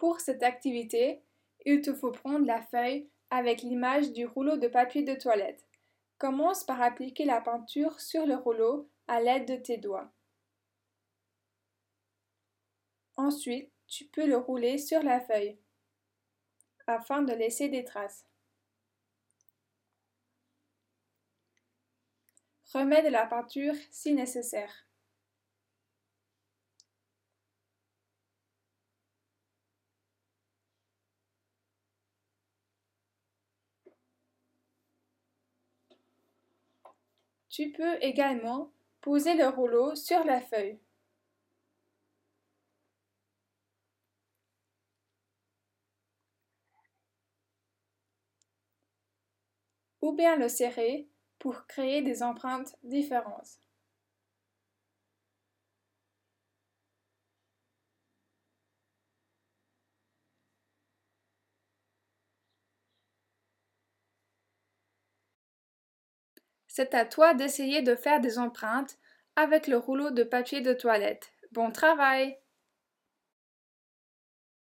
Pour cette activité, il te faut prendre la feuille avec l'image du rouleau de papier de toilette. Commence par appliquer la peinture sur le rouleau à l'aide de tes doigts. Ensuite, tu peux le rouler sur la feuille afin de laisser des traces. Remets de la peinture si nécessaire. Tu peux également poser le rouleau sur la feuille. Ou bien le serrer pour créer des empreintes différentes. C'est à toi d'essayer de faire des empreintes avec le rouleau de papier de toilette. Bon travail